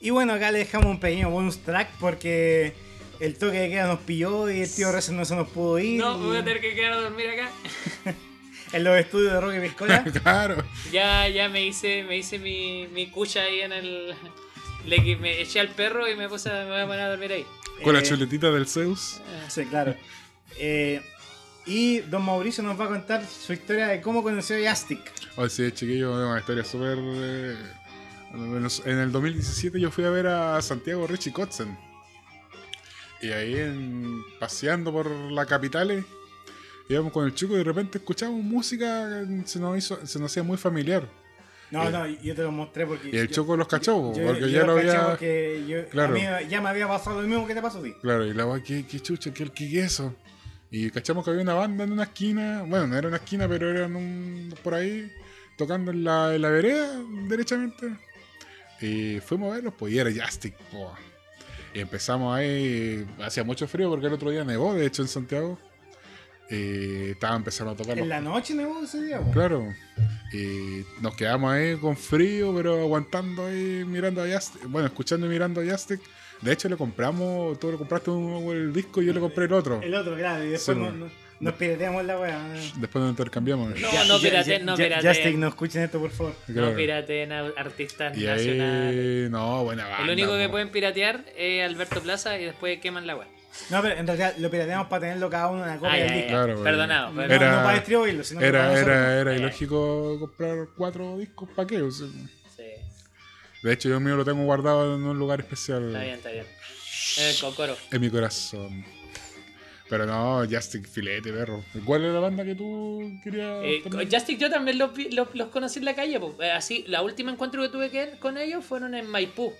Y bueno, acá le dejamos un pequeño bonus track porque el toque de queda nos pilló y el tío Reset no se nos pudo ir. No, y- me voy a tener que quedar a dormir acá. En los estudios de Roque Piscola. claro. Ya, ya me hice, me hice mi, mi cucha ahí en el. Le que me eché al perro y me puse me voy a poner a dormir ahí. Con la Eh, chuletita del Zeus. Sí, claro. Eh, y don Mauricio nos va a contar su historia de cómo conoció a Yastic. Oye, sí, chiquillo, una historia súper. eh, en el 2017 yo fui a ver a Santiago Richie Kotzen. Y ahí en, paseando por la capital, eh, íbamos con el chico y de repente escuchamos música, se nos, hizo, se nos hacía muy familiar. No, Eh, no, yo te lo mostré porque. Y el Choco los cachó, yo- porque yo ya lo había. yo- Claro. A mí ya me había pasado lo mismo que te pasó a ti. Claro, y la weá, ¿qué, qué chucha, qué, qué, qué es eso? Y cachamos que había una banda en una esquina, bueno, no era una esquina, pero era en un, por ahí, tocando en la, en la vereda, derechamente. Y fuimos a verlos, pues, y era Jastic, po. Y empezamos ahí, hacía mucho frío porque el otro día nevó, de hecho, en Santiago. Y estaba empezando a tocar En la noche nevó ese día. po. Claro. Y nos quedamos ahí con frío, pero aguantando ahí, mirando a Yastic. Bueno, escuchando y mirando a Yastic. De hecho, le compramos, tú le compraste un, el disco y yo le compré el otro. El otro, claro, y después Sí, po. Nos, pirateamos la weá. Después nos intercambiamos. No, no pirateen, no pirateen. Yastic, no escuchen esto, por favor. Claro. No pirateen a artistas Y nacionales. ahí, no, buena banda. El único que pueden piratear es Alberto Plaza y después queman la web. No, pero en realidad lo pirateamos para tenerlo cada uno en la copia del disco. Claro, Perdonado. No, Era- no para distribuirlo, sino que para Era, era, era Eh. ilógico comprar cuatro discos, ¿para qué? O sea, Sí, de hecho, yo mío lo tengo guardado en un lugar especial está bien, está bien. El cocoro. en mi corazón. Pero no, Justic Filete, perro. ¿Cuál es la banda que tú querías? Eh? Justic yo también los, vi- los, los conocí en la calle. po. Eh, así, la última encuentro que tuve que con ellos fueron en Maipú.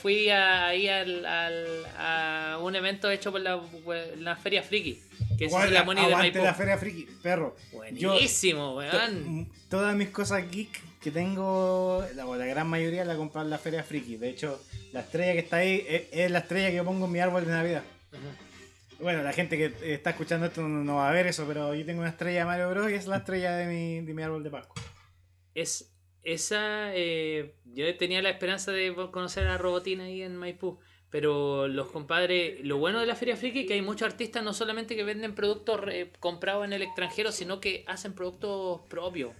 Fui a- ahí al, al- a un evento hecho por la, por la Feria Friki. Que es la Moni de Maipú. la feria friki, perro. Yo- Buenísimo, to- weón. todas mis cosas geek que tengo, la, la gran mayoría la compré en la feria friki. De hecho, la estrella que está ahí es, es la estrella que yo pongo en mi árbol de Navidad. Bueno, la gente que está escuchando esto no, va a ver eso, pero yo tengo una estrella de Mario Bros. y es la estrella de mi, de mi árbol de Pascua. Es esa. eh, yo tenía la esperanza de conocer a Robotina ahí en Maipú. Pero los compadres, lo bueno de la Feria Friki es que hay muchos artistas no solamente que venden productos eh, comprados en el extranjero, sino que hacen productos propios.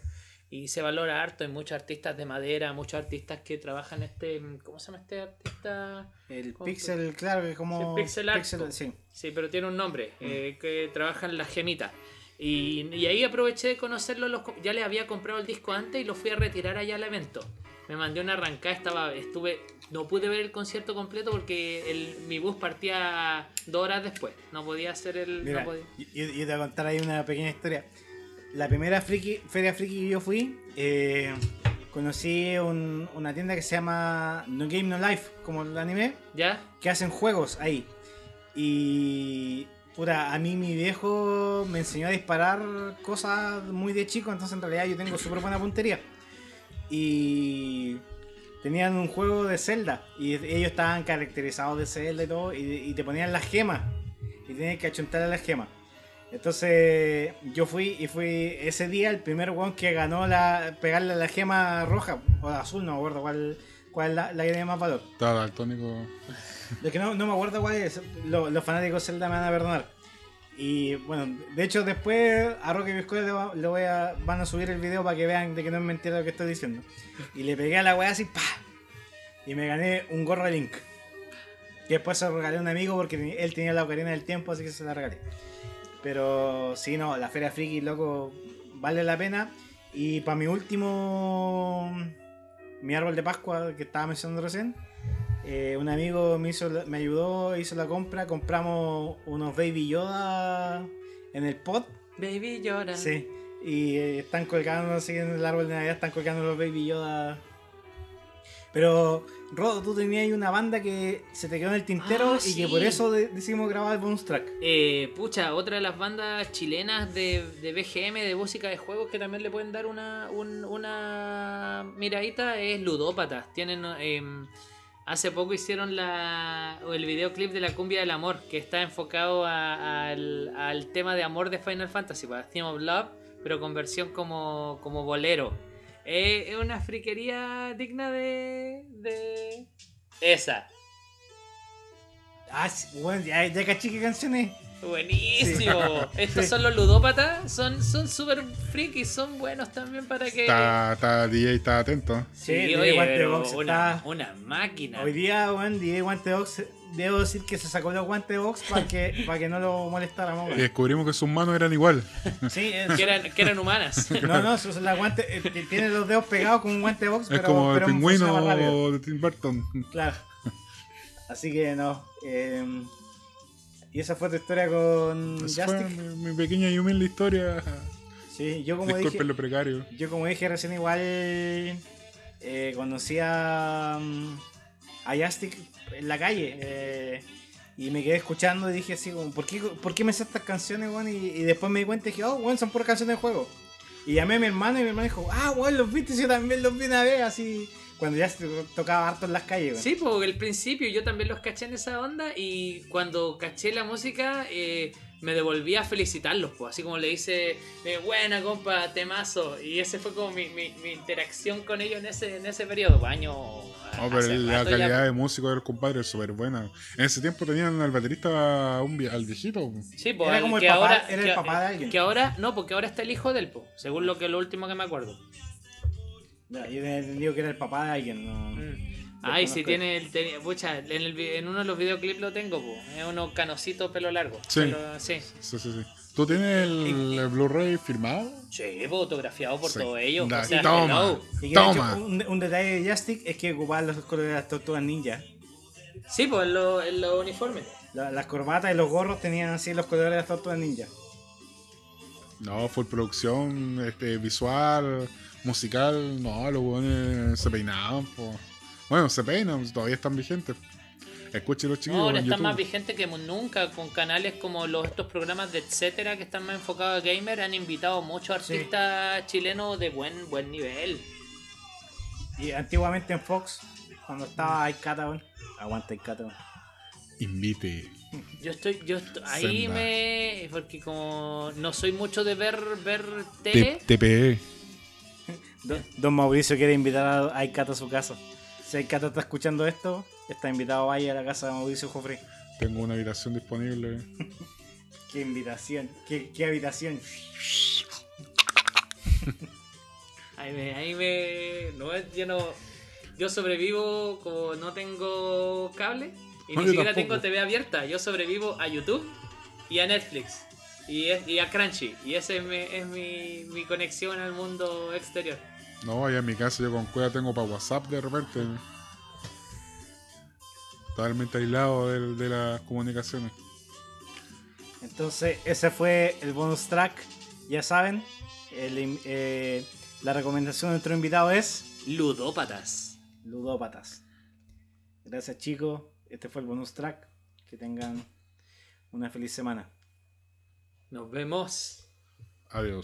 Y se valora harto. Hay muchos artistas de madera, muchos artistas que trabajan este. ¿Cómo se llama este artista? El ¿Cómo pixel, claro, que es como. Sí, pixel art, sí. Sí, pero tiene un nombre, eh, que trabajan las gemitas. Y, y ahí aproveché de conocerlo, los ya les había comprado el disco antes y lo fui a retirar allá al evento. Me mandé una arrancada, estaba, estuve, no pude ver el concierto completo porque el, mi bus partía dos horas después. No podía hacer el... Mira, no podía- yo, yo te voy a contar ahí una pequeña historia. La primera friki, feria friki que yo fui, eh, conocí un- una tienda que se llama No Game No Life, como el anime, ¿Ya? que hacen juegos ahí. Y puta, a mí mi viejo me enseñó a disparar cosas muy de chico, entonces en realidad yo tengo súper buena puntería. Y tenían un juego de Zelda y ellos estaban caracterizados de Zelda y todo, y, y te ponían las gemas y tenías que achuntar a las gemas. Entonces yo fui y fui ese día el primer one que ganó la pegarle la gema roja o azul, no me acuerdo cuál, cuál es la, la que tiene más valor. Estaba daltónico. Es que no, no me acuerdo cuál es. Lo- los fanáticos Zelda me van a perdonar. Y bueno, de hecho después a Roque Biscola le, voy a, van a subir el video para que vean de que no es mentira lo que estoy diciendo. Y le pegué a la weá así, pa. Y me gané un gorro de Link. Y después se lo regalé a un amigo porque él tenía la ocarina del tiempo, así que se la regalé. Pero sí, no, la Feria Friki, loco, vale la pena. Y para mi último, mi árbol de Pascua que estaba mencionando recién, eh, un amigo me, hizo, me ayudó, hizo la compra, compramos unos Baby Yoda en el pot. Baby llora. Sí. Y eh, están colgando así en el árbol de Navidad, están colgando los Baby Yoda. Pero, Rodo, tú tenías una banda que se te quedó en el tintero Ah, y que por eso de- decidimos grabar el bonus track. Eh, pucha, otra de las bandas chilenas de, de BGM, de música de juegos, que también le pueden dar una, un- una miradita, es Ludópatas. Tienen, em, hace poco hicieron la, el videoclip de la cumbia del amor, que está enfocado a- al, al tema de amor de Final Fantasy, para Theme of Love, pero con versión como, como bolero. Eh, es una friquería digna de, de, Esa. Ah, bueno, ya, ya caché qué canciones. Buenísimo. Estos Sí. son los ludópatas. Son son súper frikis, son buenos también para que. Está, está DJ, está atento. Sí, Sí, DJ oye, Guante Box una, está- una máquina. Hoy día, weón, DJ Guante Box, debo decir que se sacó los guantes box para que, para que no lo molestáramos. Y weón. descubrimos que sus manos eran igual. Sí, es- Que eran, que eran humanas. no, no, sus- la guante, eh, tiene los dedos pegados con un guante box, es pero, como el pero pingüino de Tim Burton. Claro. Así que no. eh, y esa fue tu historia con Esa fue mi, mi pequeña y humilde historia. Sí, yo como Disculpen dije, lo precario. yo como dije recién igual eh, conocí a, mm, a Justic en la calle. eh, y me quedé escuchando y dije así como, ¿por qué, por qué me sé estas canciones, weón? Y, y después me di cuenta y dije, oh, weón, son puras canciones de juego. Y llamé a mi hermano y mi hermano dijo, ah, weón, los viste, yo también los vi una vez, así, cuando ya se tocaba harto en las calles. Sí, porque al principio yo también los caché en esa onda y cuando caché la música eh, me devolví a felicitarlos, pues, así como le hice, eh, buena compa, temazo. Y ese fue como mi, mi, mi interacción con ellos en ese, en ese periodo, pues, año... No, pero la ya, calidad de músico de los compadres es súper buena. En ese tiempo tenían al baterista un vie- al viejito. Sí, pues, Era como el que papá- ahora, era el que- papá de alguien. Que ahora, no, porque ahora está el hijo del po, según lo que lo último que me acuerdo. Yo tenía entendido que era el papá de alguien, no. Mm. Ay, si tiene el tenía- pucha, en, el en uno de los videoclips lo tengo, po. es uno canocito pelo largo. Sí. Pelo- sí. Sí, sí, sí. ¿Tú tienes el, el Blu-ray firmado? Sí, po, autografiado por Sí. todos ellos. Da- o sea, toma. Y Toma. hecho, un, un detalle de Justic es que ocupaban los colores de las tortugas ninja. Sí, pues en los en los uniformes. La- las corbatas y los gorros tenían así los colores de las tortugas ninja. No, full producción, este, visual, musical. No, los buenos se peinaban. po. Bueno, se peinan, todavía están vigentes. Escuchen los chicos. No, ahora están más vigentes que nunca con canales como los estos programas de etcétera que están más enfocados a gamer. Han invitado muchos Sí. artistas chilenos de buen buen nivel. Y antiguamente en Fox, cuando estaba Aikata, weón. Aguanta Aikata, weón. Invite. Yo estoy, yo estoy, ahí Senda. me, porque como no soy mucho de ver ver T- tele, TPE. Don, Don Mauricio quiere invitar a Aikata a su casa. Si Aikata está escuchando esto, está invitado vaya a la casa de Mauricio Jofre. Tengo una habitación disponible. Qué invitación, qué, qué habitación. ahí me, ahí me, no yo no, yo sobrevivo como no tengo cable y No, ni siquiera tampoco. tengo TV abierta, yo sobrevivo a YouTube y a Netflix y, es- y a Crunchy y ese es mi, es mi, mi conexión al mundo exterior. No, allá en mi casa yo con cueva tengo para WhatsApp de repente. Totalmente aislado de, de las comunicaciones. Entonces, ese fue el bonus track. Ya saben, el eh, la recomendación de nuestro invitado es Ludópatas. Ludópatas. Gracias chicos, este fue el bonus track. Que tengan una feliz semana. Nos vemos. Adiós.